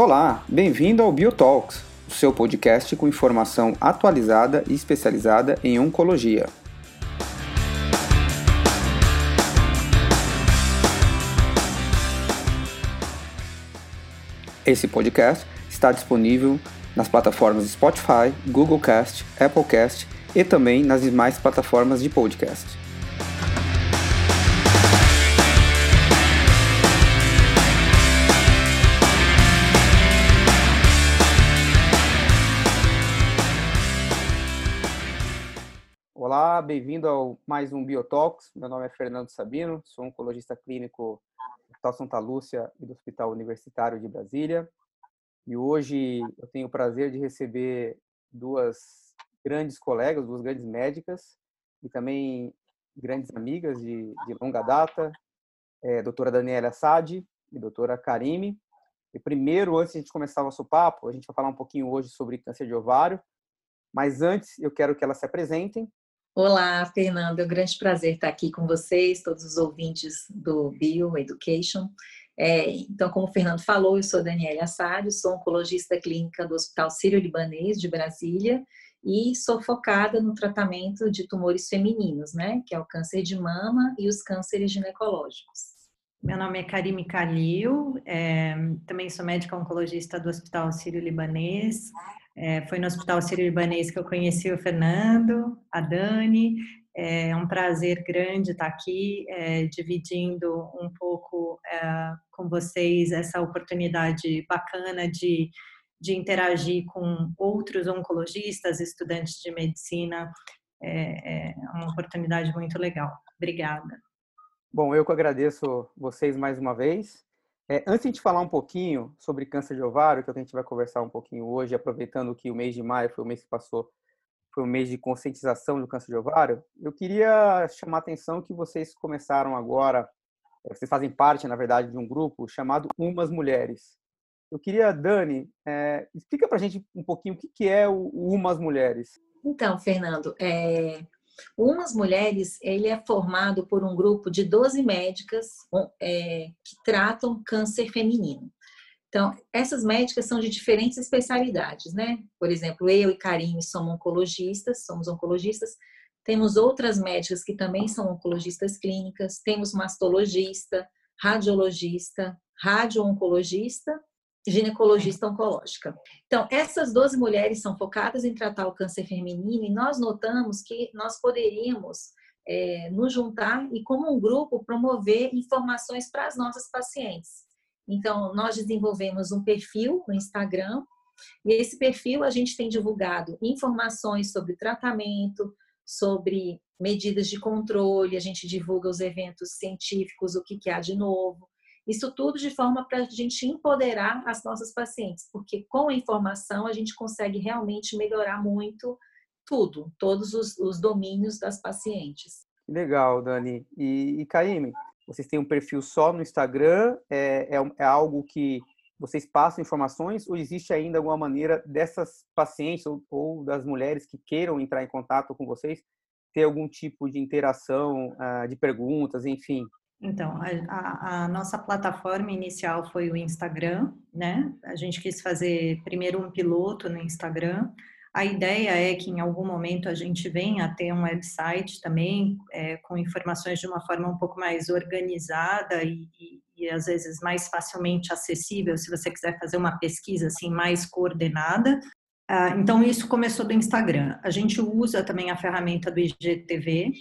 Olá, bem-vindo ao Biotalks, o seu podcast com informação atualizada e especializada em oncologia. Esse podcast está disponível nas plataformas Spotify, Google Cast, Apple Cast e também nas demais plataformas de podcast. Olá, bem-vindo ao mais um Biotalks. Meu nome é Fernando Sabino, sou oncologista clínico do Hospital Santa Lúcia e do Hospital Universitário de Brasília. E hoje eu tenho o prazer de receber duas grandes colegas, duas grandes médicas e também grandes amigas de, de longa data, é, doutora Daniela Sadi e doutora Karime. E primeiro, antes de a gente começar o nosso papo, a gente vai falar um pouquinho hoje sobre câncer de ovário, mas antes eu quero que elas se apresentem Olá, Fernando. É um grande prazer estar aqui com vocês, todos os ouvintes do Bio Education. É, então, como o Fernando falou, eu sou Daniela Assário, sou oncologista clínica do Hospital Sírio-Libanês de Brasília e sou focada no tratamento de tumores femininos, né, que é o câncer de mama e os cânceres ginecológicos. Meu nome é Karime Kalil, é, também sou médica oncologista do Hospital Sírio-Libanês. É, foi no Hospital Sírio-Libanês que eu conheci o Fernando, a Dani. É um prazer grande estar aqui, é, dividindo um pouco é, com vocês essa oportunidade bacana de, de interagir com outros oncologistas, estudantes de medicina. É, é uma oportunidade muito legal. Obrigada. Bom, eu que agradeço vocês mais uma vez. É, antes de falar um pouquinho sobre câncer de ovário, que é a gente vai conversar um pouquinho hoje, aproveitando que o mês de maio foi o mês que passou, foi o mês de conscientização do câncer de ovário, eu queria chamar a atenção que vocês começaram agora, é, vocês fazem parte, na verdade, de um grupo chamado Umas Mulheres. Eu queria, Dani, é, explica para a gente um pouquinho o que é o Umas Mulheres. Então, Fernando, é, Umas Mulheres, ele é formado por um grupo de 12 médicas é, que tratam câncer feminino. Então, essas médicas são de diferentes especialidades, né? Por exemplo, eu e Karine somos oncologistas, somos oncologistas. Temos outras médicas que também são oncologistas clínicas, temos mastologista, radiologista, radio-oncologista ginecologista oncológica. Então, essas 12 mulheres são focadas em tratar o câncer feminino e nós notamos que nós poderíamos é, nos juntar e, como um grupo, promover informações para as nossas pacientes. Então, nós desenvolvemos um perfil no Instagram e esse perfil a gente tem divulgado informações sobre tratamento, sobre medidas de controle, a gente divulga os eventos científicos, o que, que há de novo. Isso tudo de forma para a gente empoderar as nossas pacientes, porque com a informação a gente consegue realmente melhorar muito tudo, todos os, os domínios das pacientes. Legal, Dani. E, e Caíme, vocês têm um perfil só no Instagram? É, é, é, algo que vocês passam informações ou existe ainda alguma maneira dessas pacientes ou, ou das mulheres que queiram entrar em contato com vocês ter algum tipo de interação, uh, de perguntas, enfim? Então, a, a, nossa plataforma inicial foi o Instagram, né? A gente quis fazer primeiro um piloto no Instagram. A ideia é que em algum momento a gente venha a ter um website também é, com informações de uma forma um pouco mais organizada e, e, e, às vezes mais facilmente acessível, se você quiser fazer uma pesquisa assim mais coordenada. Ah, então isso começou do Instagram. A gente usa também a ferramenta do IGTV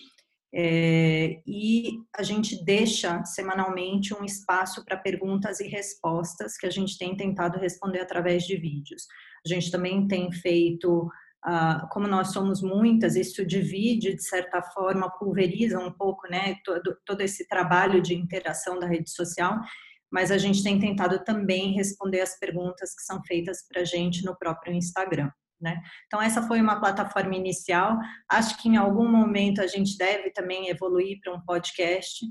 é, e a gente deixa semanalmente um espaço para perguntas e respostas que a gente tem tentado responder através de vídeos. A gente também tem feito, ah, como nós somos muitas, isso divide, de certa forma, pulveriza um pouco né, todo, todo esse trabalho de interação da rede social, mas a gente tem tentado também responder as perguntas que são feitas para a gente no próprio Instagram. Né? Então, essa foi uma plataforma inicial. Acho que em algum momento a gente deve também evoluir para um podcast.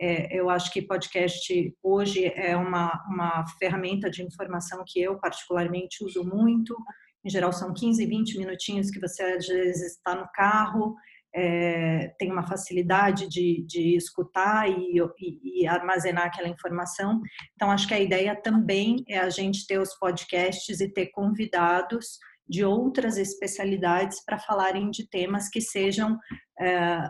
É, eu acho que podcast hoje é uma, uma ferramenta de informação que eu particularmente uso muito. Em geral, são 15, 20 minutinhos que você às vezes está no carro é, tem uma facilidade de, de escutar e, e, e, armazenar aquela informação. Então, acho que a ideia também é a gente ter os podcasts e ter convidados de outras especialidades para falarem de temas que sejam é,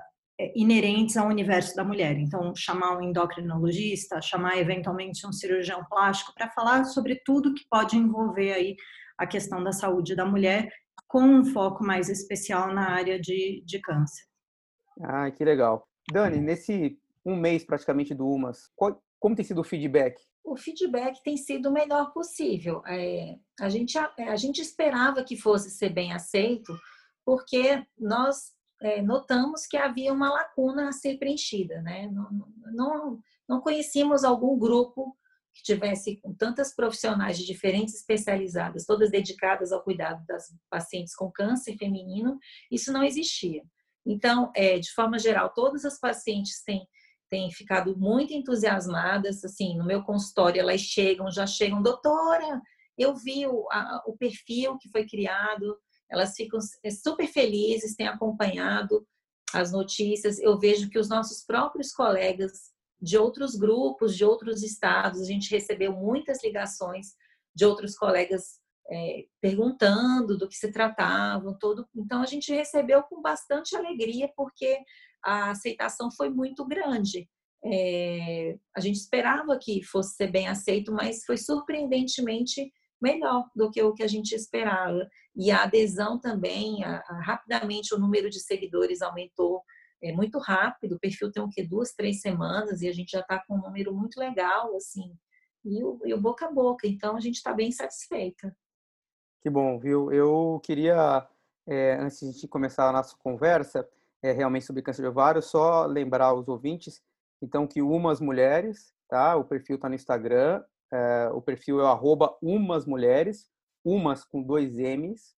inerentes ao universo da mulher. Então, chamar um endocrinologista, chamar eventualmente um cirurgião plástico para falar sobre tudo que pode envolver aí a questão da saúde da mulher com um foco mais especial na área de, de câncer. Ah, que legal. Dani, nesse um mês praticamente do UMAS, qual, como tem sido o feedback? O feedback tem sido o melhor possível. É, a, gente, a, a, gente esperava que fosse ser bem aceito, porque nós é, notamos que havia uma lacuna a ser preenchida. Né? Não, não, não conhecíamos algum grupo que tivesse com tantas profissionais de diferentes especializadas, todas dedicadas ao cuidado das pacientes com câncer feminino, isso não existia. Então, é, de forma geral, todas as pacientes têm, têm ficado muito entusiasmadas, assim, no meu consultório elas chegam, já chegam, doutora, eu vi o, a, o perfil que foi criado, elas ficam é, super felizes, têm acompanhado as notícias, eu vejo que os nossos próprios colegas de outros grupos, de outros estados. A gente recebeu muitas ligações de outros colegas é, perguntando do que se tratavam, todo. Então a gente recebeu com bastante alegria porque a aceitação foi muito grande. É, a gente esperava que fosse ser bem aceito, mas foi surpreendentemente melhor do que o que a gente esperava. E a adesão também, a, a, rapidamente o número de seguidores aumentou é muito rápido, o perfil tem o que duas, três semanas e a gente já está com um número muito legal, assim, e o, e o boca a boca, então a gente está bem satisfeita. Que bom, viu? Eu queria, é, antes de começar a nossa conversa, é, realmente sobre câncer de ovário, só lembrar os ouvintes, então, que umas mulheres, tá? O perfil está no Instagram, é, o perfil é arroba umas mulheres, umas com dois M's,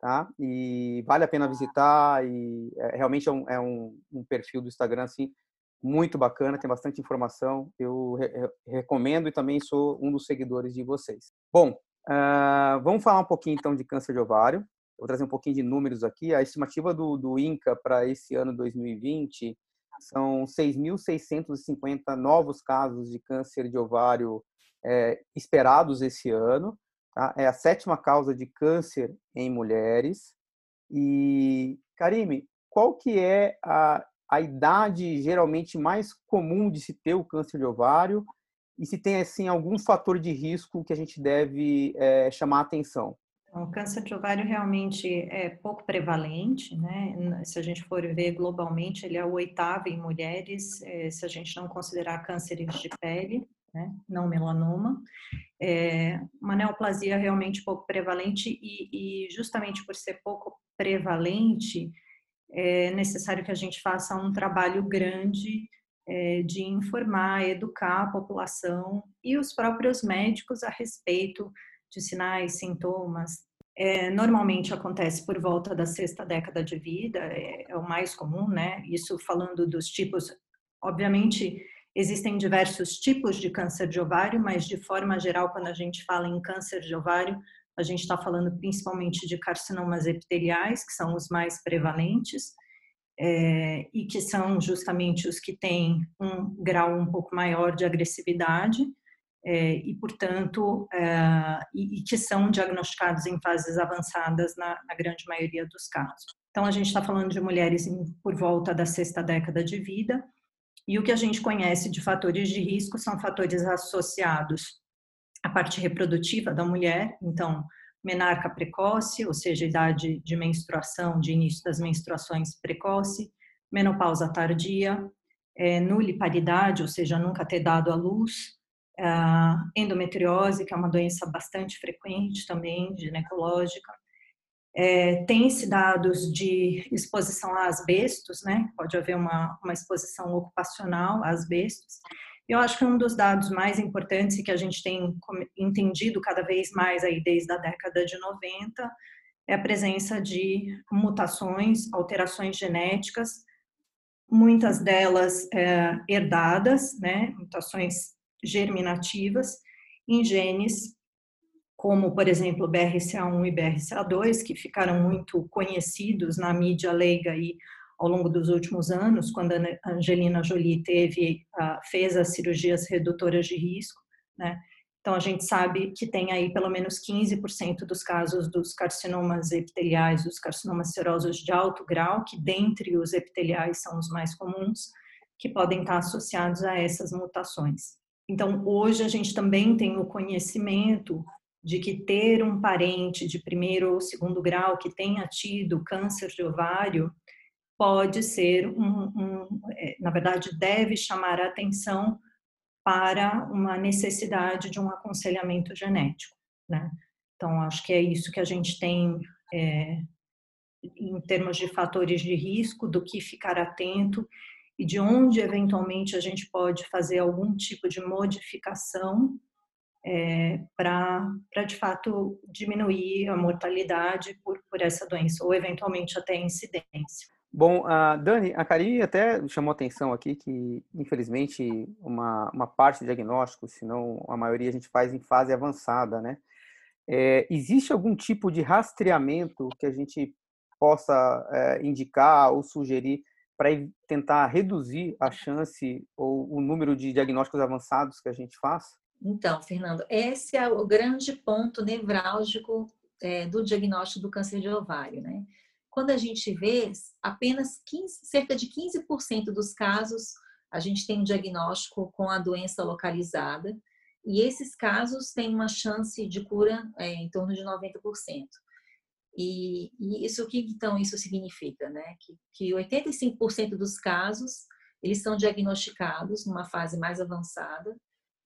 tá? E vale a pena visitar e é, realmente é, um, é um, um, perfil do Instagram assim muito bacana, tem bastante informação. Eu re recomendo e também sou um dos seguidores de vocês. Bom, uh, vamos falar um pouquinho então de câncer de ovário. Vou trazer um pouquinho de números aqui. A estimativa do, do INCA para esse ano 2020 são 6.650 novos casos de câncer de ovário é, esperados esse ano. Tá? É a sétima causa de câncer em mulheres. E, Karime, qual que é a, a idade geralmente mais comum de se ter o câncer de ovário? E se tem, assim, algum fator de risco que a gente deve é, chamar atenção? Então, o câncer de ovário realmente é pouco prevalente, né? Se a gente for ver globalmente, ele é o oitavo em mulheres, é, se a gente não considerar cânceres de pele né? não melanoma. É uma neoplasia realmente pouco prevalente e, e, justamente por ser pouco prevalente, é necessário que a gente faça um trabalho grande é, de informar, educar a população e os próprios médicos a respeito de sinais, sintomas. É, normalmente acontece por volta da sexta década de vida, é, é o mais comum, né? Isso falando dos tipos, obviamente Existem diversos tipos de câncer de ovário, mas de forma geral, quando a gente fala em câncer de ovário, a gente está falando principalmente de carcinomas epiteliais, que são os mais prevalentes, é, e que são justamente os que têm um grau um pouco maior de agressividade, é, e, portanto, é, e, e, que são diagnosticados em fases avançadas na, na grande maioria dos casos. Então, a gente está falando de mulheres em, por volta da sexta década de vida, e o que a gente conhece de fatores de risco são fatores associados à parte reprodutiva da mulher, então, menarca precoce, ou seja, idade de menstruação, de início das menstruações precoce, menopausa tardia, é, nuliparidade, ou seja, nunca ter dado à luz, é, endometriose, que é uma doença bastante frequente também, ginecológica, é, Tem-se dados de exposição a asbestos, né? Pode haver uma, uma exposição ocupacional a asbestos. Eu acho que um dos dados mais importantes e que a gente tem entendido cada vez mais aí desde a década de 90 é a presença de mutações, alterações genéticas, muitas delas é, herdadas, né? Mutações germinativas em genes como, por exemplo, BRCA1 e BRCA2, que ficaram muito conhecidos na mídia leiga aí ao longo dos últimos anos, quando a Angelina Jolie teve, fez as cirurgias redutoras de risco, né? Então, a gente sabe que tem aí pelo menos 15% dos casos dos carcinomas epiteliais, dos carcinomas serosos de alto grau, que dentre os epiteliais são os mais comuns, que podem estar associados a essas mutações. Então, hoje a gente também tem o conhecimento de que ter um parente de primeiro ou segundo grau que tenha tido câncer de ovário pode ser um, um é, na verdade, deve chamar a atenção para uma necessidade de um aconselhamento genético, né? Então, acho que é isso que a gente tem é, em termos de fatores de risco, do que ficar atento e de onde eventualmente a gente pode fazer algum tipo de modificação é, para, de fato, diminuir a mortalidade por, por essa doença, ou eventualmente até a incidência. Bom, a Dani, a Karine até chamou atenção aqui que, infelizmente, uma, uma parte do diagnóstico, se não a maioria, a gente faz em fase avançada, né? É, existe algum tipo de rastreamento que a gente possa é, indicar ou sugerir para tentar reduzir a chance ou o número de diagnósticos avançados que a gente faz? Então, Fernando, esse é o grande ponto nevrálgico é, do diagnóstico do câncer de ovário, né? Quando a gente vê, apenas 15, cerca de 15% dos casos a gente tem um diagnóstico com a doença localizada, e esses casos têm uma chance de cura é, em torno de 90%. E, e, isso que então isso significa, né? Que, que 85% dos casos eles são diagnosticados numa fase mais avançada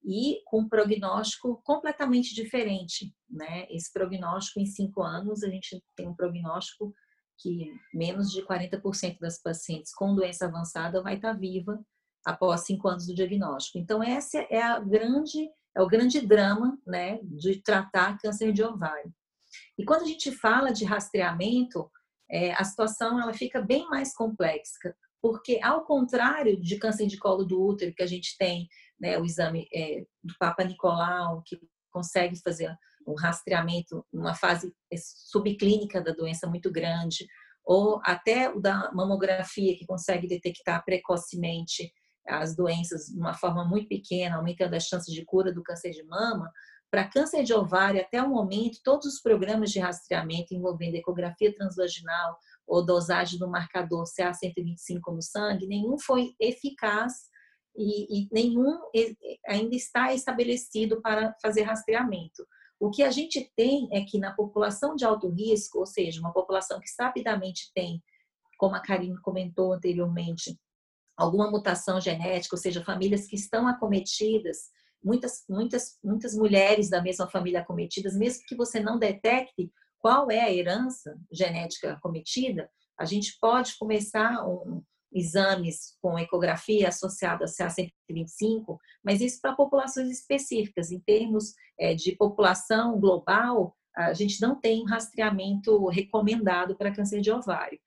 e com um prognóstico completamente diferente, né? Esse prognóstico em cinco anos a gente tem um prognóstico que menos de 40% das pacientes com doença avançada vai estar viva após cinco anos do diagnóstico. Então essa é a grande é o grande drama, né, de tratar câncer de ovário. E quando a gente fala de rastreamento, é, a situação ela fica bem mais complexa, porque ao contrário de câncer de colo do útero, que a gente tem né, o exame é, do Papa Nicolau, que consegue fazer um rastreamento numa fase subclínica da doença muito grande, ou até o da mamografia, que consegue detectar precocemente as doenças de uma forma muito pequena, aumentando as chances de cura do câncer de mama, para câncer de ovário, até o momento, todos os programas de rastreamento envolvendo ecografia transvaginal ou dosagem do marcador CA125 no sangue, nenhum foi eficaz e, e nenhum ainda está estabelecido para fazer rastreamento. O que a gente tem é que na população de alto risco, ou seja, uma população que sabidamente tem, como a Karine comentou anteriormente, alguma mutação genética, ou seja, famílias que estão acometidas muitas, muitas, muitas mulheres da mesma família acometidas, mesmo que você não detecte qual é a herança genética acometida, a gente pode começar um, exames com ecografia associada a CA125, mas isso para populações específicas. Em termos é, de população global, a gente não tem um rastreamento recomendado para câncer de ovário.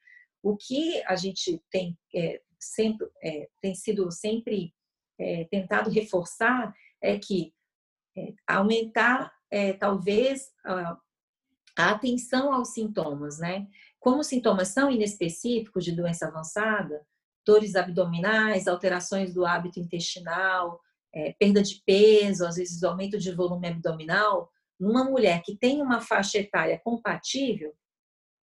O que a gente tem, é, sempre, é, tem sido sempre é, tentado reforçar é que é, aumentar é, talvez a, a atenção aos sintomas, né? Como os sintomas são inespecíficos de doença avançada, dores abdominais, alterações do hábito intestinal, é, perda de peso, às vezes aumento de volume abdominal, numa mulher que tem uma faixa etária compatível,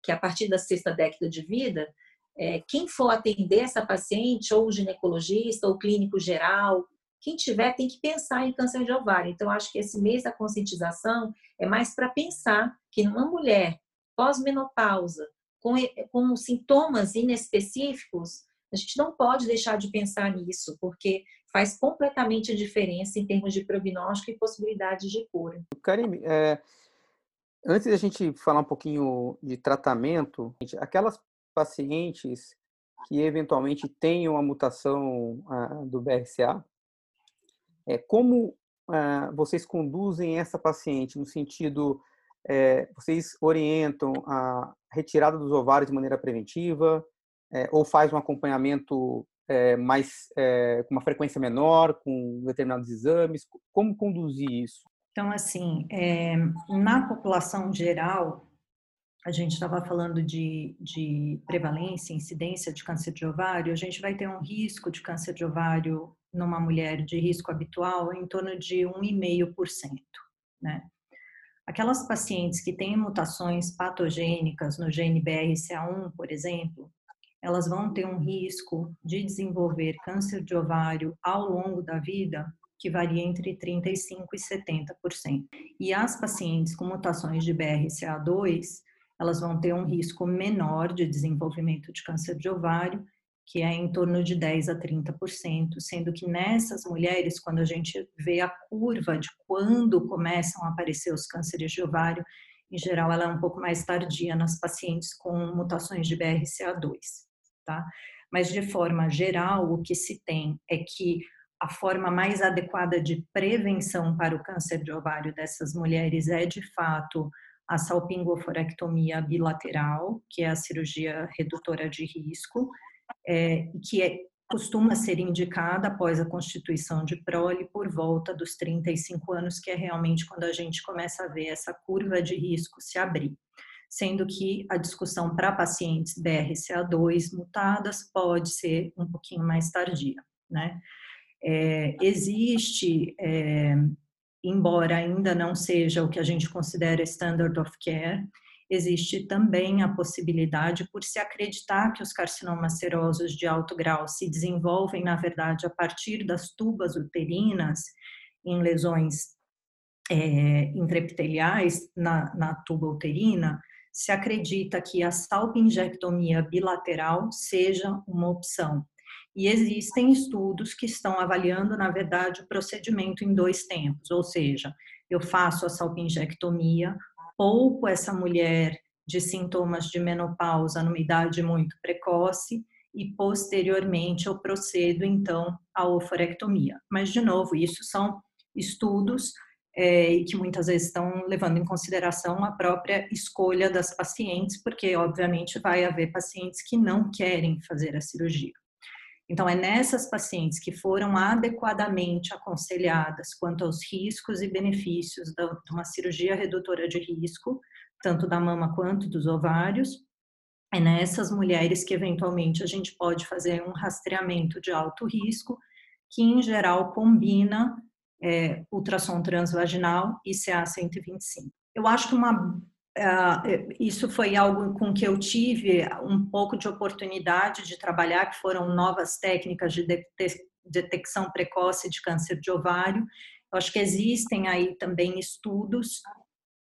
que a partir da sexta década de vida, é, quem for atender essa paciente, ou o ginecologista, ou o clínico geral, quem tiver tem que pensar em câncer de ovário. Então, acho que esse mês da conscientização é mais para pensar que numa mulher pós-menopausa, com, com sintomas inespecíficos, a gente não pode deixar de pensar nisso, porque faz completamente a diferença em termos de prognóstico e possibilidade de cura. Karime, é, antes da gente falar um pouquinho de tratamento, aquelas pacientes que eventualmente tenham a mutação do BRCA, é, como uh, vocês conduzem essa paciente no sentido, é, vocês orientam a retirada dos ovários de maneira preventiva, é, ou faz um acompanhamento é, mais com uma frequência menor, com determinados exames? Como conduzir isso? Então, assim, na população geral, a gente estava falando de, de prevalência, incidência de câncer de ovário, a gente vai ter um risco de câncer de ovário numa mulher de risco habitual em torno de 1,5%, né? Aquelas pacientes que têm mutações patogênicas no gene BRCA1, por exemplo, elas vão ter um risco de desenvolver câncer de ovário ao longo da vida que varia entre 35% e 70%. E as pacientes com mutações de BRCA2, elas vão ter um risco menor de desenvolvimento de câncer de ovário, que é em torno de 10 a 30%, sendo que nessas mulheres, quando a gente vê a curva de quando começam a aparecer os cânceres de ovário, em geral ela é um pouco mais tardia nas pacientes com mutações de BRCA2, tá? Mas de forma geral, o que se tem é que a forma mais adequada de prevenção para o câncer de ovário dessas mulheres é, de fato, a salpingoforectomia bilateral, que é a cirurgia redutora de risco, é, que é, costuma ser indicada após a constituição de prole por volta dos 35 anos, que é realmente quando a gente começa a ver essa curva de risco se abrir. Sendo que a discussão para pacientes BRCA2 mutadas pode ser um pouquinho mais tardia, né? É, existe, é, embora ainda não seja o que a gente considera standard of care, existe também a possibilidade, por se acreditar que os carcinomas serosos de alto grau se desenvolvem, na verdade, a partir das tubas uterinas, em lesões é, na, na tuba uterina, se acredita que a salpingectomia bilateral seja uma opção. E existem estudos que estão avaliando, na verdade, o procedimento em dois tempos, ou seja, eu faço a salpingectomia, pouco essa mulher de sintomas de menopausa numa idade muito precoce e posteriormente eu procedo então à oforectomia. Mas de novo, isso são estudos é, que muitas vezes estão levando em consideração a própria escolha das pacientes, porque obviamente vai haver pacientes que não querem fazer a cirurgia. Então, é nessas pacientes que foram adequadamente aconselhadas quanto aos riscos e benefícios de uma cirurgia redutora de risco, tanto da mama quanto dos ovários, é nessas mulheres que eventualmente a gente pode fazer um rastreamento de alto risco, que em geral combina é, ultrassom transvaginal e CA125. Eu acho que uma ah, é, isso foi algo com que eu tive um pouco de oportunidade de trabalhar, que foram novas técnicas de detecção precoce de câncer de ovário. Eu acho que existem aí também estudos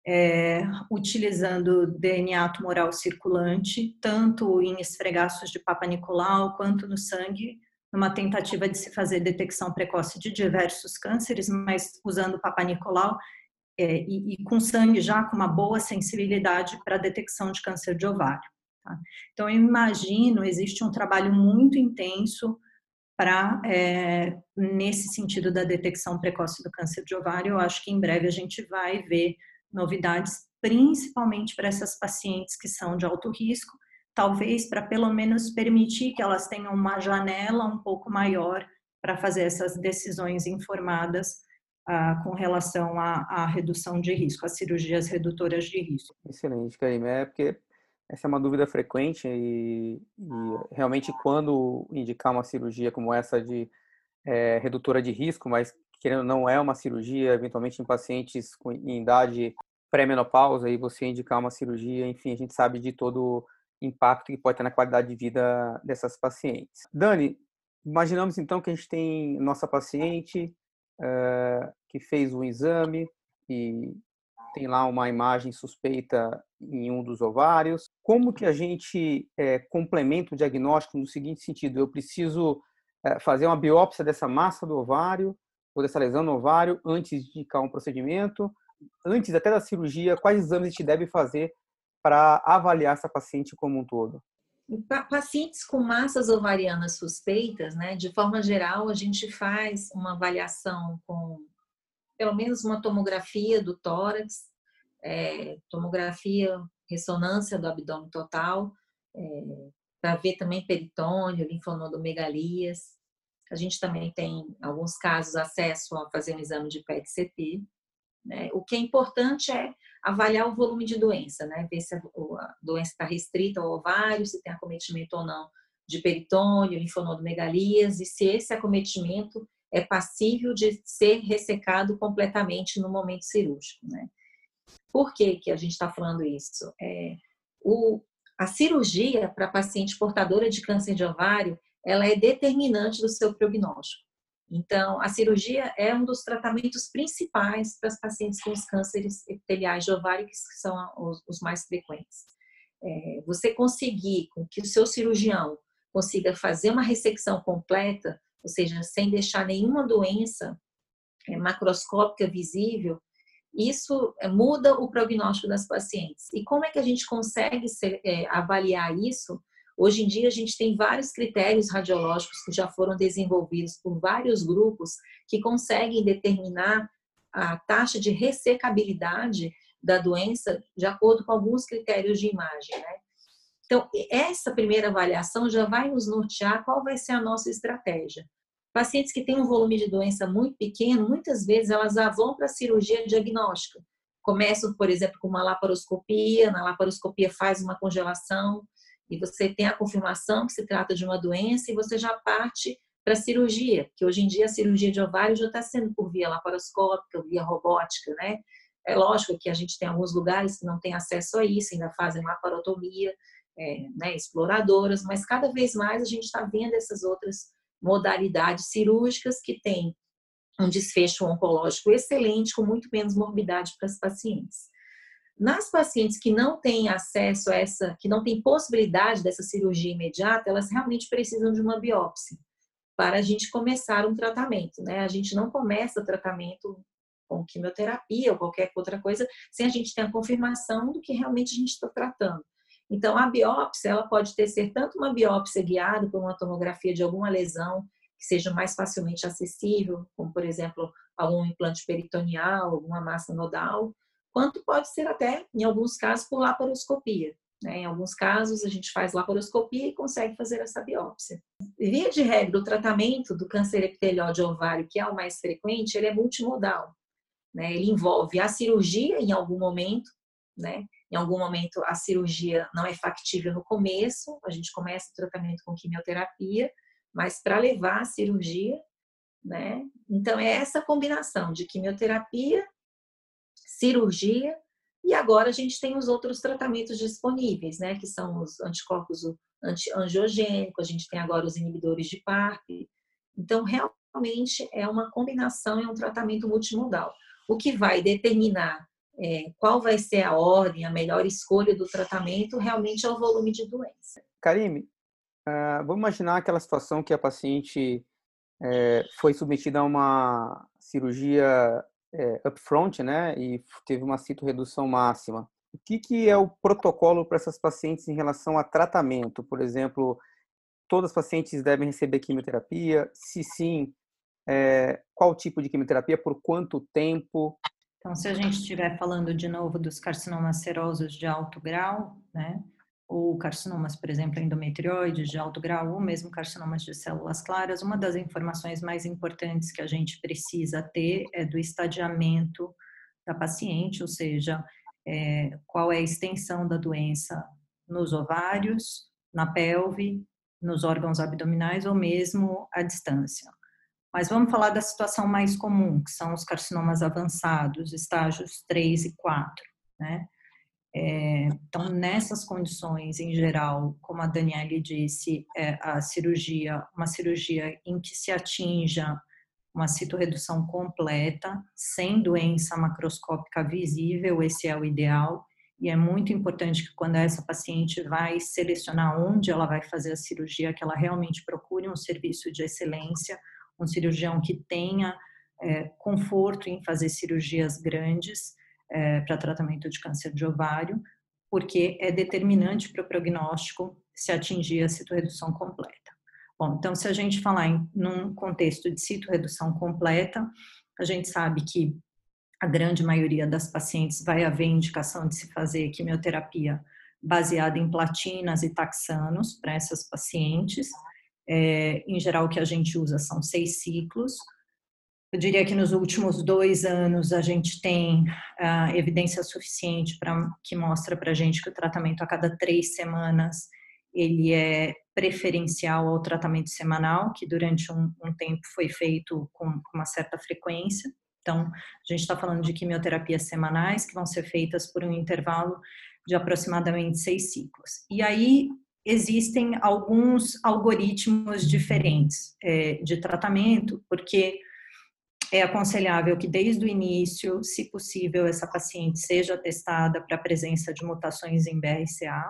é, utilizando DNA tumoral circulante, tanto em esfregaços de Papa Nicolau quanto no sangue, numa tentativa de se fazer detecção precoce de diversos cânceres, mas usando Papa Nicolau é, e, e, com sangue já com uma boa sensibilidade para a detecção de câncer de ovário. Tá? Então, eu imagino, existe um trabalho muito intenso para, é, nesse sentido da detecção precoce do câncer de ovário, eu acho que em breve a gente vai ver novidades, principalmente para essas pacientes que são de alto risco, talvez para pelo menos permitir que elas tenham uma janela um pouco maior para fazer essas decisões informadas ah, com relação à, à, redução de risco, às cirurgias redutoras de risco. Excelente, Karime. É porque essa é uma dúvida frequente e, e realmente quando indicar uma cirurgia como essa de é, redutora de risco, mas querendo não é uma cirurgia, eventualmente em pacientes com, em idade pré-menopausa e você indicar uma cirurgia, enfim, a gente sabe de todo o impacto que pode ter na qualidade de vida dessas pacientes. Dani, imaginamos então que a gente tem nossa paciente, uh, que fez o exame e tem lá uma imagem suspeita em um dos ovários. Como que a gente é, complementa o diagnóstico no seguinte sentido? Eu preciso é, fazer uma biópsia dessa massa do ovário ou dessa lesão no ovário antes de indicar um procedimento? Antes até da cirurgia, quais exames a gente deve fazer para avaliar essa paciente como um todo? Pacientes com massas ovarianas suspeitas, né, de forma geral, a gente faz uma avaliação com pelo menos uma tomografia do tórax, é, tomografia, ressonância do abdômen total, é, para ver também peritônio, linfonodomegalias. A gente também tem, em alguns casos, acesso a fazer um exame de PET-CT. Né? O que é importante é avaliar o volume de doença, né? Ver se a doença está restrita ao ovário, se tem acometimento ou não de peritônio, linfonodomegalias, e se esse acometimento é passível de ser ressecado completamente no momento cirúrgico, né? Por que, que a gente está falando isso? É, o, a cirurgia para paciente portadora de câncer de ovário, ela é determinante do seu prognóstico. Então, a cirurgia é um dos tratamentos principais para as pacientes com os cânceres epiteliais de ovário, que são os, os mais frequentes. É, você conseguir que o seu cirurgião consiga fazer uma ressecção completa, ou seja, sem deixar nenhuma doença é, macroscópica visível, isso é, muda o prognóstico das pacientes. E como é que a gente consegue ser, é, avaliar isso? Hoje em dia, a gente tem vários critérios radiológicos que já foram desenvolvidos por vários grupos que conseguem determinar a taxa de ressecabilidade da doença de acordo com alguns critérios de imagem. Né? Então, essa primeira avaliação já vai nos nortear qual vai ser a nossa estratégia. Pacientes que têm um volume de doença muito pequeno, muitas vezes elas já vão para a cirurgia diagnóstica. Começam, por exemplo, com uma laparoscopia, na laparoscopia faz uma congelação e você tem a confirmação que se trata de uma doença e você já parte para a cirurgia, que hoje em dia a cirurgia de ovário já está sendo por via laparoscópica, via robótica, né? É lógico que a gente tem alguns lugares que não tem acesso a isso, ainda fazem laparotomia, é, né, exploradoras, mas cada vez mais a gente está vendo essas outras modalidades cirúrgicas que têm um desfecho oncológico excelente, com muito menos morbidade para as pacientes. Nas pacientes que não têm acesso a essa, que não têm possibilidade dessa cirurgia imediata, elas realmente precisam de uma biópsia para a gente começar um tratamento, né? A gente não começa tratamento com quimioterapia ou qualquer outra coisa sem a gente ter a confirmação do que realmente a gente está tratando. Então, a biópsia, ela pode ter ser tanto uma biópsia guiada por uma tomografia de alguma lesão que seja mais facilmente acessível, como, por exemplo, algum implante peritoneal, alguma massa nodal, quanto pode ser até, em alguns casos, por laparoscopia. Né? Em alguns casos, a gente faz laparoscopia e consegue fazer essa biópsia. Via de regra, o tratamento do câncer epitelial de ovário, que é o mais frequente, ele é multimodal. Né? Ele envolve a cirurgia em algum momento, né? Em algum momento a cirurgia não é factível no começo, a gente começa o tratamento com quimioterapia, mas para levar a cirurgia, né? Então é essa combinação de quimioterapia, cirurgia e agora a gente tem os outros tratamentos disponíveis, né? Que são os anticorpos anti-angiogênicos, a gente tem agora os inibidores de PARP. Então realmente é uma combinação, é um tratamento multimodal. O que vai determinar é, qual vai ser a ordem, a melhor escolha do tratamento, realmente é o volume de doença. Karime, uh, vamos imaginar aquela situação que a paciente é, foi submetida a uma cirurgia é, upfront, né, e teve uma citorredução máxima. O que, que é o protocolo para essas pacientes em relação a tratamento? Por exemplo, todas as pacientes devem receber quimioterapia? Se sim, é, qual tipo de quimioterapia? Por quanto tempo? Então, se a gente estiver falando de novo dos carcinomas serosos de alto grau, né, ou carcinomas, por exemplo, endometrioides de alto grau, ou mesmo carcinomas de células claras, uma das informações mais importantes que a gente precisa ter é do estadiamento da paciente, ou seja, é, qual é a extensão da doença nos ovários, na pelve, nos órgãos abdominais ou mesmo à distância. Mas vamos falar da situação mais comum, que são os carcinomas avançados, estágios 3 e 4, né? Então, nessas condições, em geral, como a Daniele disse, é a cirurgia, uma cirurgia em que se atinja uma citorredução completa, sem doença macroscópica visível, esse é o ideal. E é muito importante que quando essa paciente vai selecionar onde ela vai fazer a cirurgia, que ela realmente procure um serviço de excelência, um cirurgião que tenha é, conforto em fazer cirurgias grandes é, para tratamento de câncer de ovário, porque é determinante para o prognóstico se atingir a citorredução completa. Bom, então se a gente falar em num contexto de citorredução completa, a gente sabe que a grande maioria das pacientes vai haver indicação de se fazer quimioterapia baseada em platinas e taxanos para essas pacientes. É, em geral, o que a gente usa são seis ciclos. Eu diria que nos últimos dois anos a gente tem uh, evidência suficiente para que mostra para a gente que o tratamento a cada três semanas ele é preferencial ao tratamento semanal, que durante um, um tempo foi feito com, com uma certa frequência. Então, a gente está falando de quimioterapias semanais que vão ser feitas por um intervalo de aproximadamente seis ciclos. E aí existem alguns algoritmos diferentes é, de tratamento, porque é aconselhável que desde o início, se possível, essa paciente seja testada para a presença de mutações em BRCA.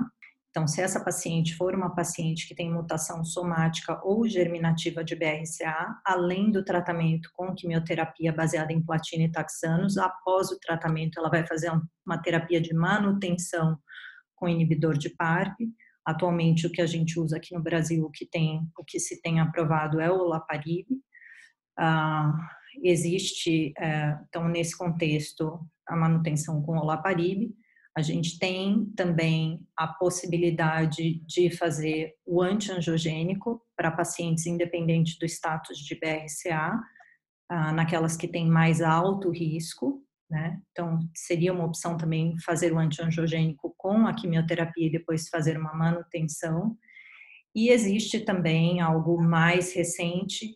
Então, se essa paciente for uma paciente que tem mutação somática ou germinativa de BRCA, além do tratamento com quimioterapia baseada em platina e taxanos, após o tratamento ela vai fazer uma terapia de manutenção com inibidor de PARP. Atualmente, o que a gente usa aqui no Brasil, o que, tem, o que se tem aprovado é o olaparib. Ah, existe, é, então, nesse contexto, a manutenção com olaparib. A gente tem também a possibilidade de fazer o antiangiogênico para pacientes independentes do status de BRCA, ah, naquelas que têm mais alto risco, né? Então, seria uma opção também fazer o antiangiogênico com a quimioterapia e depois fazer uma manutenção. E existe também algo mais recente,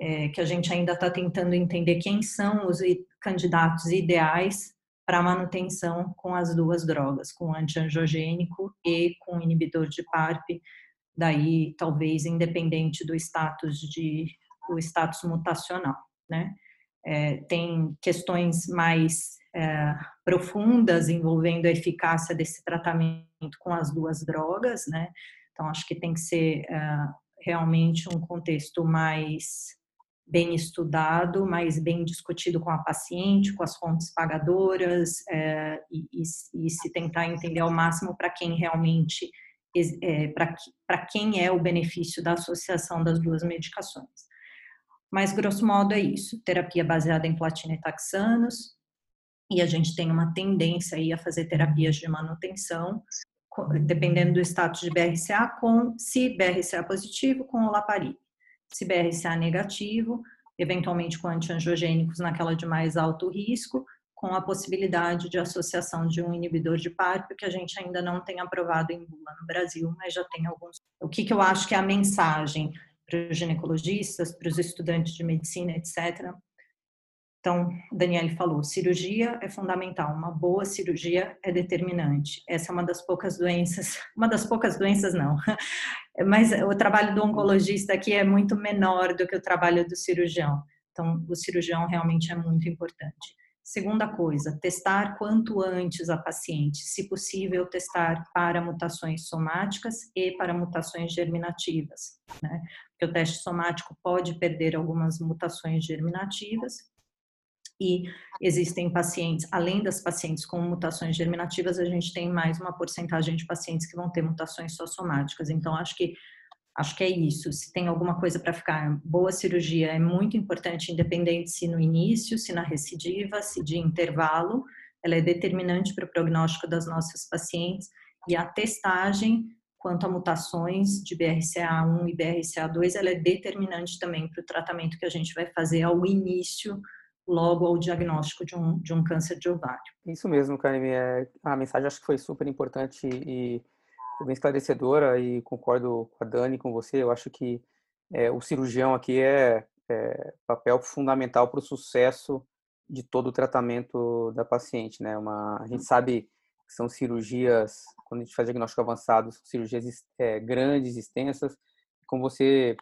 é, que a gente ainda está tentando entender quem são os candidatos ideais para manutenção com as duas drogas, com antiangiogênico e com inibidor de PARP, daí talvez independente do status de do status mutacional, né? É, tem questões mais é, profundas envolvendo a eficácia desse tratamento com as duas drogas, né? Então acho que tem que ser é, realmente um contexto mais bem estudado, mas bem discutido com a paciente, com as fontes pagadoras é, e, e, e, se tentar entender ao máximo para quem realmente é, para quem é o benefício da associação das duas medicações. Mas grosso modo é isso: terapia baseada em platina e taxanos, e a gente tem uma tendência aí a fazer terapias de manutenção, dependendo do status de BRCA, com se BRCA positivo, com olaparib se BRCA negativo, eventualmente com antiangiogênicos naquela de mais alto risco, com a possibilidade de associação de um inibidor de PARP, que a gente ainda não tem aprovado em bula no Brasil, mas já tem alguns. O que, que eu acho que é a mensagem para os ginecologistas, para os estudantes de medicina, etc., então, Daniele falou, cirurgia é fundamental, uma boa cirurgia é determinante. Essa é uma das poucas doenças, uma das poucas doenças não, mas o trabalho do oncologista aqui é muito menor do que o trabalho do cirurgião. Então, o cirurgião realmente é muito importante. Segunda coisa, testar quanto antes a paciente, se possível, testar para mutações somáticas e para mutações germinativas, né? Porque o teste somático pode perder algumas mutações germinativas e existem pacientes, além das pacientes com mutações germinativas, a gente tem mais uma porcentagem de pacientes que vão ter mutações só somáticas. Então, acho que acho que é isso. Se tem alguma coisa para ficar, boa cirurgia é muito importante, independente se no início, se na recidiva, se de intervalo, ela é determinante para o prognóstico das nossas pacientes e a testagem quanto a mutações de BRCA1 e BRCA2, ela é determinante também para o tratamento que a gente vai fazer ao início logo ao diagnóstico de um, de um câncer de ovário. Isso mesmo, Karime. É, a mensagem acho que foi super importante e bem esclarecedora e concordo com a Dani, com você. Eu acho que é, o cirurgião aqui é, é papel fundamental para o sucesso de todo o tratamento da paciente, né? Uma, a gente sabe que são cirurgias, quando a gente faz diagnóstico avançado, cirurgias é, grandes, extensas. Como você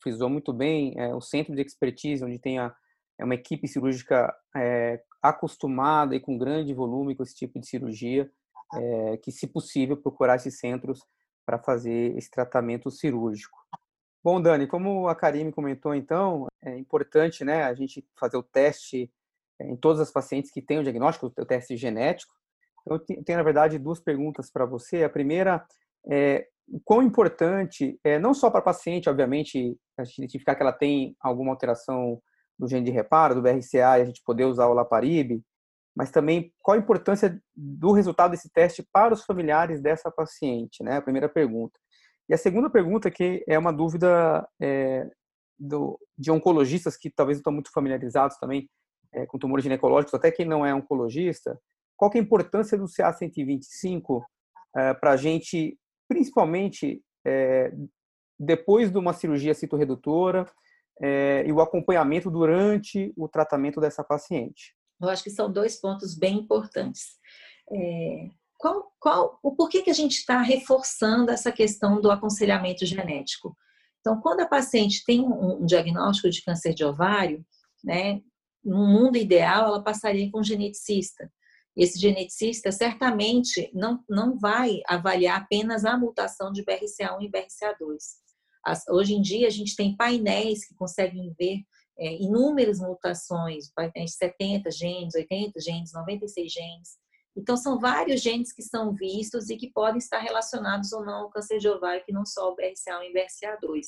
frisou muito bem, é, o centro de expertise, onde tem a é uma equipe cirúrgica é, acostumada e com grande volume com esse tipo de cirurgia, é, que, se possível, procurar esses centros para fazer esse tratamento cirúrgico. Bom, Dani, como a Karime comentou, então, é importante né, a gente fazer o teste em todas as pacientes que têm o diagnóstico, o teste genético. Então, eu tenho, na verdade, duas perguntas para você. A primeira é quão importante, é, não só para a paciente, obviamente, a gente identificar que ela tem alguma alteração do gene de reparo, do BRCA, e a gente poder usar o Laparib, mas também qual a importância do resultado desse teste para os familiares dessa paciente, né? A primeira pergunta. E a segunda pergunta, que é uma dúvida é, do, de oncologistas que talvez não estão muito familiarizados também é, com tumores ginecológicos, até quem não é oncologista, qual é a importância do CA125 é, para a gente, principalmente é, depois de uma cirurgia citoredutora é, e o acompanhamento durante o tratamento dessa paciente? Eu acho que são dois pontos bem importantes. É, qual, qual, o porquê que a gente está reforçando essa questão do aconselhamento genético? Então, quando a paciente tem um, diagnóstico de câncer de ovário, né, no mundo ideal, ela passaria com um geneticista. Esse geneticista certamente não, não vai avaliar apenas a mutação de BRCA1 e BRCA2. As, hoje em dia, a gente tem painéis que conseguem ver é, inúmeras mutações, painéis 70 genes, 80 genes, 96 genes. Então, são vários genes que são vistos e que podem estar relacionados ou não ao câncer de ovário, que não só o BRCA1 e BRCA2.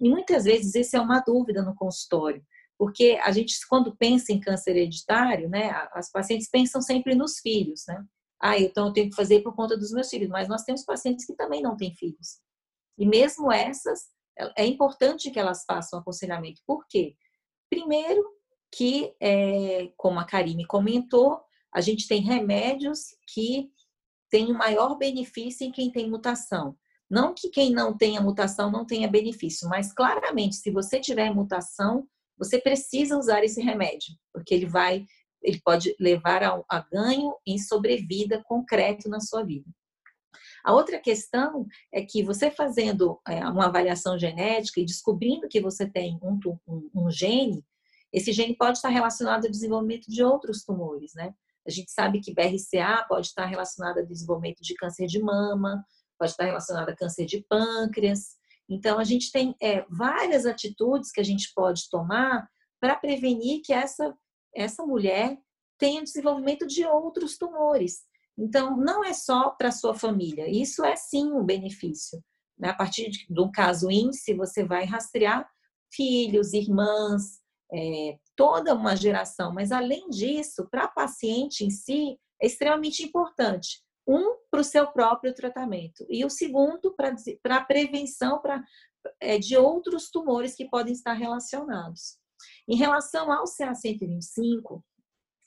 E muitas vezes isso é uma dúvida no consultório, porque a gente, quando pensa em câncer hereditário, né, as pacientes pensam sempre nos filhos, né? Ah, então eu tenho que fazer por conta dos meus filhos, mas nós temos pacientes que também não têm filhos. E mesmo essas, é importante que elas façam aconselhamento. Por quê? Primeiro, que, é, como a Karine comentou, a gente tem remédios que têm o maior benefício em quem tem mutação. Não que quem não tenha mutação não tenha benefício, mas claramente, se você tiver mutação, você precisa usar esse remédio, porque ele vai, ele pode levar a, a ganho em sobrevida concreto na sua vida. A outra questão é que você fazendo é, uma avaliação genética e descobrindo que você tem um, um, um gene, esse gene pode estar relacionado ao desenvolvimento de outros tumores, né? A gente sabe que BRCA pode estar relacionado ao desenvolvimento de câncer de mama, pode estar relacionado a câncer de pâncreas. Então, a gente tem é, várias atitudes que a gente pode tomar para prevenir que essa, essa mulher tenha desenvolvimento de outros tumores. Então, não é só para sua família, isso é sim um benefício. Né? A partir de, um caso índice, você vai rastrear filhos, irmãs, é, toda uma geração, mas além disso, para a paciente em si, é extremamente importante. Um, para o seu próprio tratamento, e o segundo, para a prevenção pra, é, de outros tumores que podem estar relacionados. Em relação ao CA125,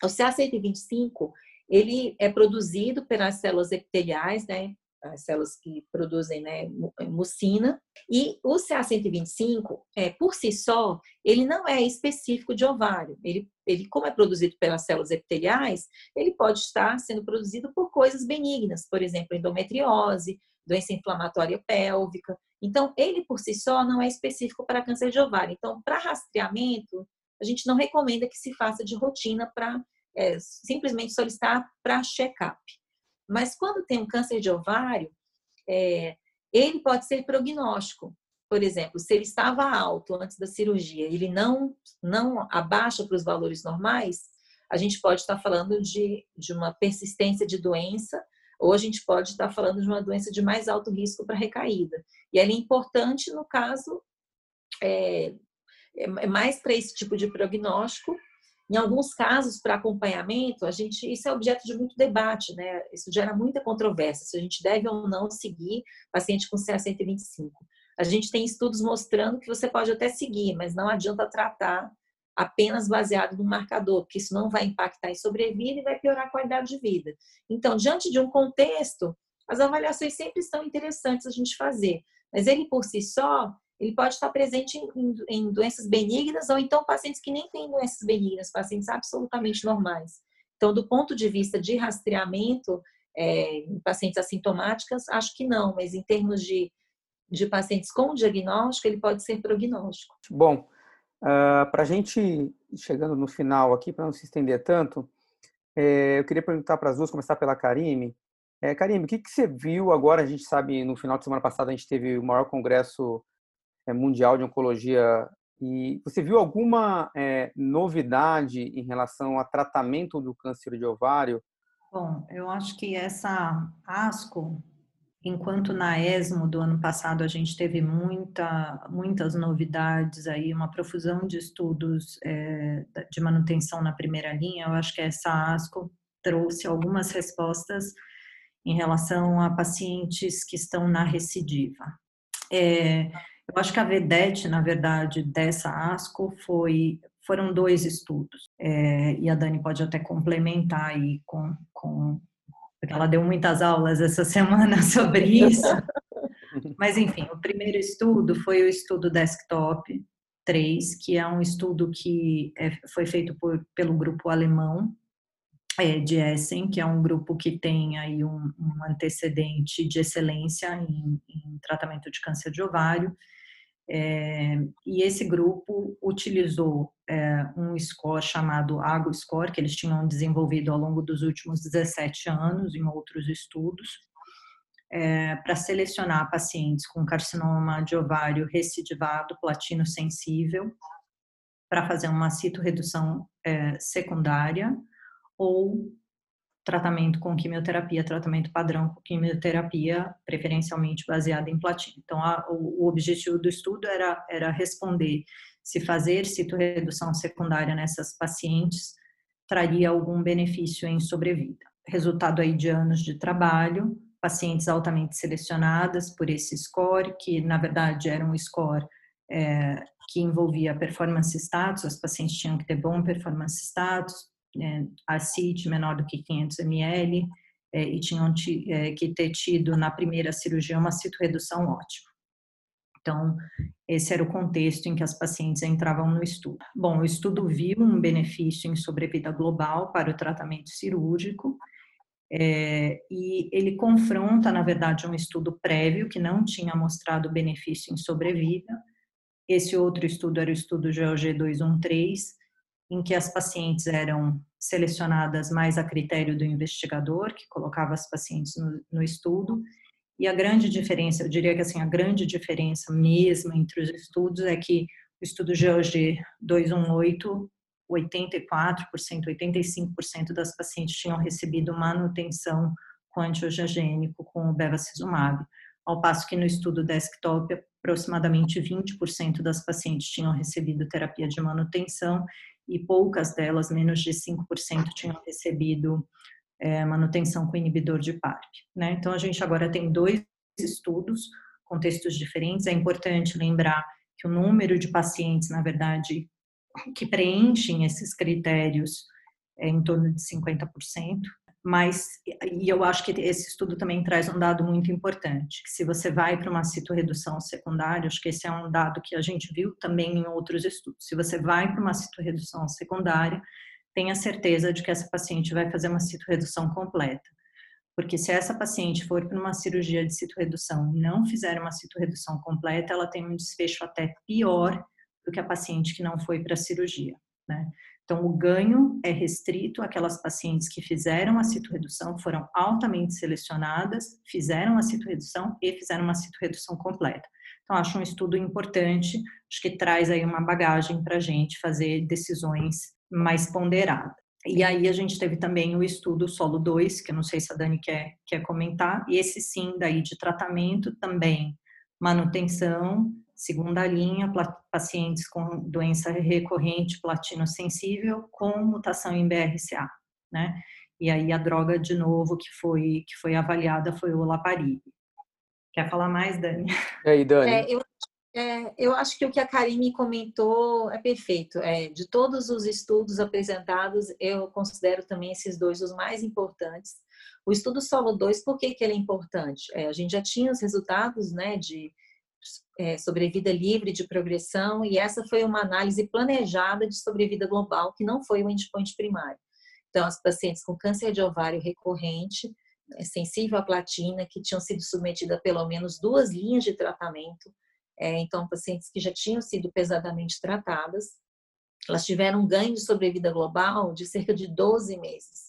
o CA125 ele é produzido pelas células epiteliais, né, as células que produzem né, é, mucina. E o CA125, é, por si só, ele não é específico de ovário. Ele, ele, como é produzido pelas células epiteliais, ele pode estar sendo produzido por coisas benignas, por exemplo, endometriose, doença inflamatória pélvica. Então, ele por si só não é específico para câncer de ovário. Então, para rastreamento, a gente não recomenda que se faça de rotina para é, simplesmente solicitar para check-up. Mas quando tem um câncer de ovário, é, ele pode ser prognóstico. Por exemplo, se ele estava alto antes da cirurgia, ele não não abaixa para os valores normais, a gente pode estar falando de, de uma persistência de doença, ou a gente pode estar falando de uma doença de mais alto risco para recaída. E ela é importante no caso, é, é mais para esse tipo de prognóstico, em alguns casos, para acompanhamento, a gente isso é objeto de muito debate, né? Isso gera muita controvérsia, se a gente deve ou não seguir paciente com CA125. A gente tem estudos mostrando que você pode até seguir, mas não adianta tratar apenas baseado no marcador, porque isso não vai impactar em sobrevida e vai piorar a qualidade de vida. Então, diante de um contexto, as avaliações sempre são interessantes a gente fazer, mas ele por si só, ele pode estar presente em, em, doenças benignas ou então pacientes que nem têm doenças benignas, pacientes absolutamente normais. Então, do ponto de vista de rastreamento é, em pacientes assintomáticas, acho que não, mas em termos de, de pacientes com diagnóstico, ele pode ser prognóstico. Bom, uh, ah, para a gente chegando no final aqui, para não se estender tanto, é, eu queria perguntar para as duas, começar pela Karime. É, Karime, o que, que você viu agora? A gente sabe, no final de semana passada, a gente teve o maior congresso mundial de oncologia. E você viu alguma é, novidade em relação ao tratamento do câncer de ovário? Bom, eu acho que essa ASCO, enquanto na ESMO do ano passado a gente teve muita, muitas novidades aí, uma profusão de estudos é, de manutenção na primeira linha, eu acho que essa ASCO trouxe algumas respostas em relação a pacientes que estão na recidiva. É, Eu acho que a vedete, na verdade, dessa ASCO foi foram dois estudos. É, e a Dani pode até complementar aí com, com porque ela deu muitas aulas essa semana sobre isso. Mas enfim, o primeiro estudo foi o estudo desktop 3, que é um estudo que é, foi feito por, pelo grupo alemão é, de Essen, que é um grupo que tem aí um, um antecedente de excelência em, em, tratamento de câncer de ovário. É, e esse grupo utilizou é, um score chamado AGO Score, que eles tinham desenvolvido ao longo dos últimos 17 anos em outros estudos, é, para selecionar pacientes com carcinoma de ovário recidivado, platino sensível, para fazer uma citorredução é, secundária ou tratamento com quimioterapia, tratamento padrão com quimioterapia, preferencialmente baseada em platino. Então, a, o, o, objetivo do estudo era, era responder se fazer citorredução secundária nessas pacientes traria algum benefício em sobrevida. Resultado aí de anos de trabalho, pacientes altamente selecionadas por esse score, que na verdade era um score é, que envolvia performance status, as pacientes tinham que ter bom performance status, é, a CIT menor do que 500 ml, é, e tinham é, que ter tido na primeira cirurgia uma citorredução ótima. Então, esse era o contexto em que as pacientes entravam no estudo. Bom, o estudo viu um benefício em sobrevida global para o tratamento cirúrgico, é, e ele confronta, na verdade, um estudo prévio que não tinha mostrado benefício em sobrevida. Esse outro estudo era o estudo GOG 213, em que as pacientes eram selecionadas mais a critério do investigador, que colocava as pacientes no, no estudo. E a grande diferença, eu diria que assim, a grande diferença mesmo entre os estudos é que o estudo GOG 218 84%, 85% das pacientes tinham recebido manutenção com antiogênico com o bevacizumab, ao passo que no estudo desktop aproximadamente 20% das pacientes tinham recebido terapia de manutenção e poucas delas, menos de 5%, tinham recebido é, manutenção com inibidor de PARP. Né? Então a gente agora tem dois estudos, contextos diferentes. É importante lembrar que o número de pacientes, na verdade, que preenchem esses critérios é em torno de 50%, mas e eu acho que esse estudo também traz um dado muito importante, que se você vai para uma citorredução secundária, acho que esse é um dado que a gente viu também em outros estudos. Se você vai para uma citorredução secundária, tenha certeza de que essa paciente vai fazer uma citorredução completa. Porque se essa paciente for para uma cirurgia de citorredução e não fizer uma citorredução completa, ela tem um desfecho até pior do que a paciente que não foi para a cirurgia, né? Então, o ganho é restrito àquelas pacientes que fizeram a citorredução, foram altamente selecionadas, fizeram a citorredução e fizeram uma citorredução completa. Então, acho um estudo importante, acho que traz aí uma bagagem para a gente fazer decisões mais ponderadas. E aí a gente teve também o estudo Solo 2, que eu não sei se a Dani quer, quer comentar, e esse sim, daí de tratamento também, manutenção, Segunda linha, pacientes com doença recorrente platino sensível com mutação em BRCA, né? E aí a droga de novo que foi que foi avaliada foi o Olaparib. Quer falar mais, Dani? E aí, Dani? É, eu, é, eu acho que o que a Karine comentou é perfeito. É, de todos os estudos apresentados, eu considero também esses dois os mais importantes. O estudo solo 2, por que, que ele é importante? É, a gente já tinha os resultados né, de é, sobrevida livre de progressão, e essa foi uma análise planejada de sobrevida global, que não foi o endpoint primário. Então, as pacientes com câncer de ovário recorrente, é, sensível à platina, que tinham sido submetidas a pelo menos duas linhas de tratamento, é, então, pacientes que já tinham sido pesadamente tratadas, elas tiveram um ganho de sobrevida global de cerca de 12 meses.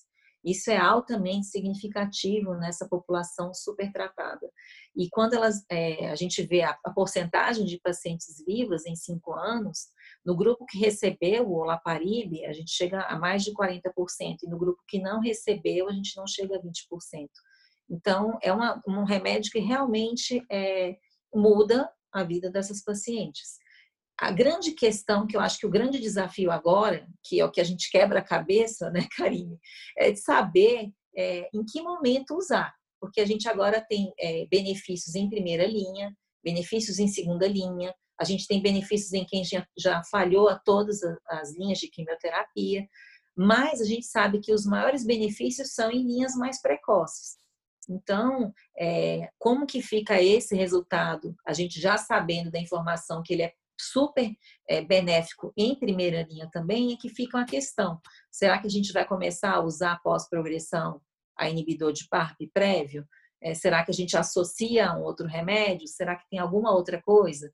Isso é altamente significativo nessa população supertratada. E quando elas, é, a gente vê a, a, porcentagem de pacientes vivas em cinco anos, no grupo que recebeu o olaparib, a gente chega a mais de 40%, e no grupo que não recebeu, a gente não chega a 20%. Então, é uma, um remédio que realmente é, muda a vida dessas pacientes a grande questão, que eu acho que o grande desafio agora, que é o que a gente quebra a cabeça, né, Karine, é de saber é, em que momento usar. Porque a gente agora tem é, benefícios em primeira linha, benefícios em segunda linha, a gente tem benefícios em quem já, já falhou a todas as linhas de quimioterapia, mas a gente sabe que os maiores benefícios são em linhas mais precoces. Então, é, como que fica esse resultado? A gente já sabendo da informação que ele é super é, benéfico em primeira linha também, é que fica uma questão. Será que a gente vai começar a usar pós-progressão a inibidor de PARP prévio? É, será que a gente associa a um outro remédio? Será que tem alguma outra coisa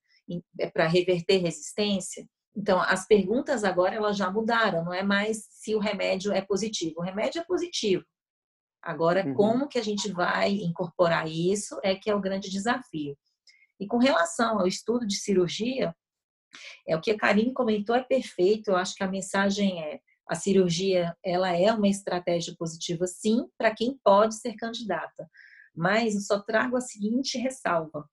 é, para reverter resistência? Então, as perguntas agora elas já mudaram, não é mais se o remédio é positivo. O remédio é positivo. Agora, uhum. como que a gente vai incorporar isso é que é o grande desafio. E com relação ao estudo de cirurgia, é o que a Karine comentou é perfeito. Eu acho que a mensagem é a cirurgia ela é uma estratégia positiva sim para quem pode ser candidata. Mas eu só trago a seguinte ressalva.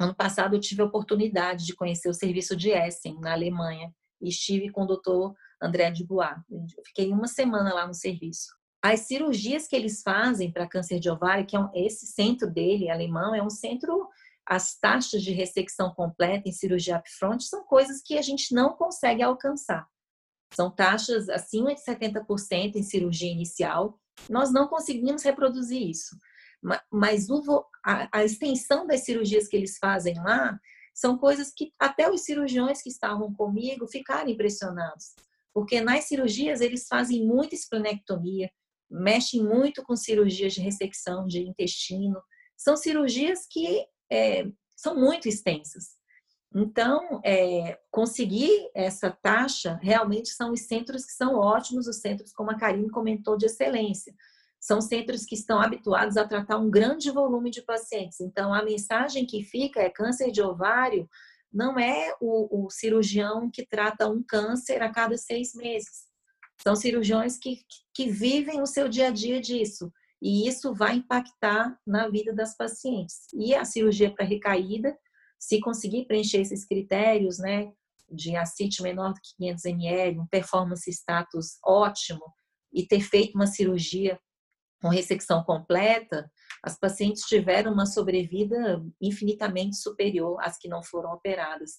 Ano passado eu tive a oportunidade de conhecer o serviço de Essen na Alemanha e estive com o doutor André Dubois. Eu fiquei uma semana lá no serviço. As cirurgias que eles fazem para câncer de ovário, que é um, esse centro dele, alemão, é um centro as taxas de ressecção completa em cirurgia upfront são coisas que a gente não consegue alcançar. São taxas acima de 70% em cirurgia inicial. Nós não conseguimos reproduzir isso. Mas a, extensão das cirurgias que eles fazem lá são coisas que até os cirurgiões que estavam comigo ficaram impressionados. Porque nas cirurgias eles fazem muita esplenectomia, mexem muito com cirurgias de ressecção de intestino. São cirurgias que é, são muito extensas. Então, é, conseguir essa taxa realmente são os centros que são ótimos, os centros, como a Karine comentou, de excelência. São centros que estão habituados a tratar um grande volume de pacientes. Então, a mensagem que fica é câncer de ovário não é o, o cirurgião que trata um câncer a cada seis meses. São cirurgiões que, que vivem o seu dia a dia disso. E isso vai impactar na vida das pacientes. E a cirurgia para recaída, se conseguir preencher esses critérios, né, de acite menor do que 500 ml, um performance status ótimo, e ter feito uma cirurgia com ressecção completa, as pacientes tiveram uma sobrevida infinitamente superior às que não foram operadas.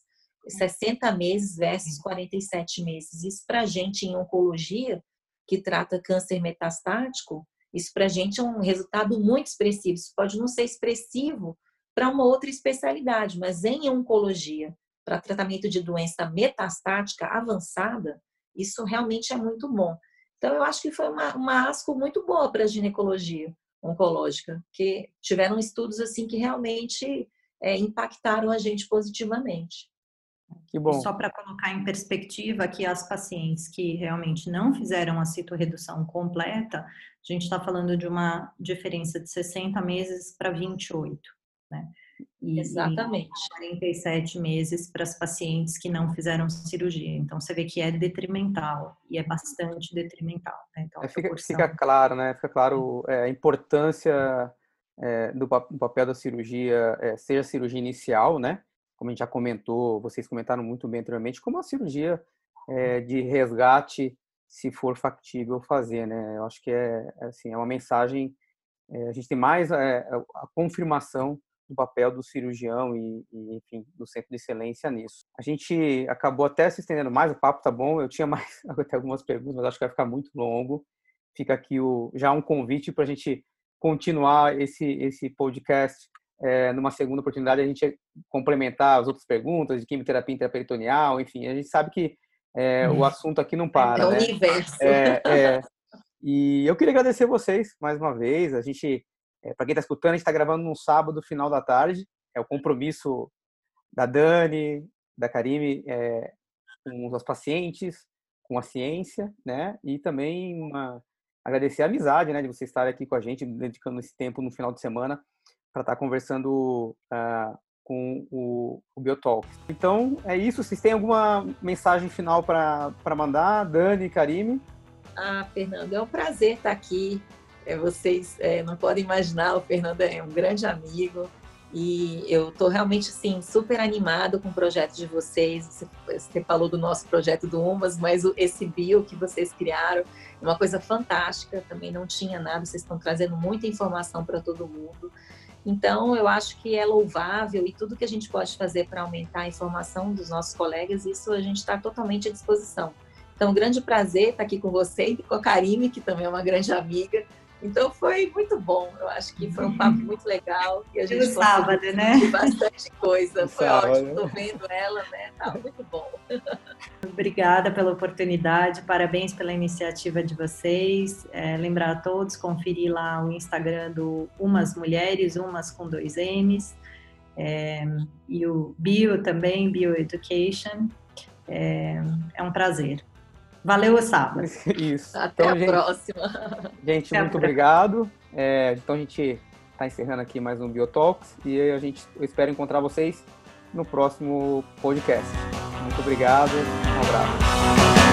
60 meses versus 47 meses. Isso para a gente em oncologia, que trata câncer metastático, isso para a gente é um resultado muito expressivo. Isso pode não ser expressivo para uma outra especialidade, mas em oncologia, para tratamento de doença metastática avançada, isso realmente é muito bom. Então, eu acho que foi uma, uma asco muito boa para a ginecologia oncológica, que tiveram estudos assim que realmente é, impactaram a gente positivamente. Que bom. E só para colocar em perspectiva que as pacientes que realmente não fizeram a citorredução completa, a gente está falando de uma diferença de 60 meses para 28, né? E, Exatamente. E 47 meses para as pacientes que não fizeram cirurgia. Então, você vê que é detrimental, e é bastante detrimental. Né? Então, é, fica, proporção... fica, claro, né? Fica claro é, a importância é, do, do, papel da cirurgia, é, seja a cirurgia inicial, né? como a gente já comentou, vocês comentaram muito bem anteriormente, como a cirurgia é, de resgate, se for factível fazer, né? Eu acho que é, é assim, é uma mensagem, é, a gente tem mais é, a confirmação do papel do cirurgião e, e, enfim, do centro de excelência nisso. A gente acabou até se estendendo mais, o papo tá bom, eu tinha mais até algumas perguntas, mas acho que vai ficar muito longo. Fica aqui o, já um convite para a gente continuar esse, esse podcast é, numa segunda oportunidade a gente complementar as outras perguntas de quimioterapia intraperitoneal, enfim, a gente sabe que é, o uhum. assunto aqui não para. É o né? universo. É, é, e eu queria agradecer vocês mais uma vez. A gente, é, para quem está escutando, a gente está gravando num sábado, final da tarde. É o compromisso da Dani, da Karime é, com os pacientes, com a ciência, né? E também uma, agradecer a amizade, né? De vocês estarem aqui com a gente, dedicando esse tempo no final de semana para estar tá conversando uh, com o, o Biotalk. Então, é isso. Vocês têm alguma mensagem final para mandar, Dani, Karime? Ah, Fernando, é um prazer estar aqui. É, vocês é, não podem imaginar, o Fernando é um grande amigo e eu estou realmente assim, super animado com o projeto de vocês. Você, falou do nosso projeto do UMAS, mas esse bio que vocês criaram é uma coisa fantástica. Também não tinha nada, vocês estão trazendo muita informação para todo mundo. Então, eu acho que é louvável e tudo que a gente pode fazer para aumentar a informação dos nossos colegas, isso a gente está totalmente à disposição. Então, grande prazer estar aqui com você e com a Karime, que também é uma grande amiga, então foi muito bom. Eu acho que foi um papo muito legal. E a gente no sábado, né? Bastante coisa. Foi sábado. ótimo. Estou vendo ela, né? Tá muito bom. Obrigada pela oportunidade. Parabéns pela iniciativa de vocês. É, lembrar a todos, conferir lá o Instagram do Umas Mulheres, Umas com dois M's. É, e o Bio também, Bioeducation. É, é um prazer. Valeu, sábado. Isso. Até então, a gente, próxima. Gente, Até muito obrigado. É, então a gente está encerrando aqui mais um Biotalks e a gente eu espero encontrar vocês no próximo podcast. Muito obrigado. Um abraço.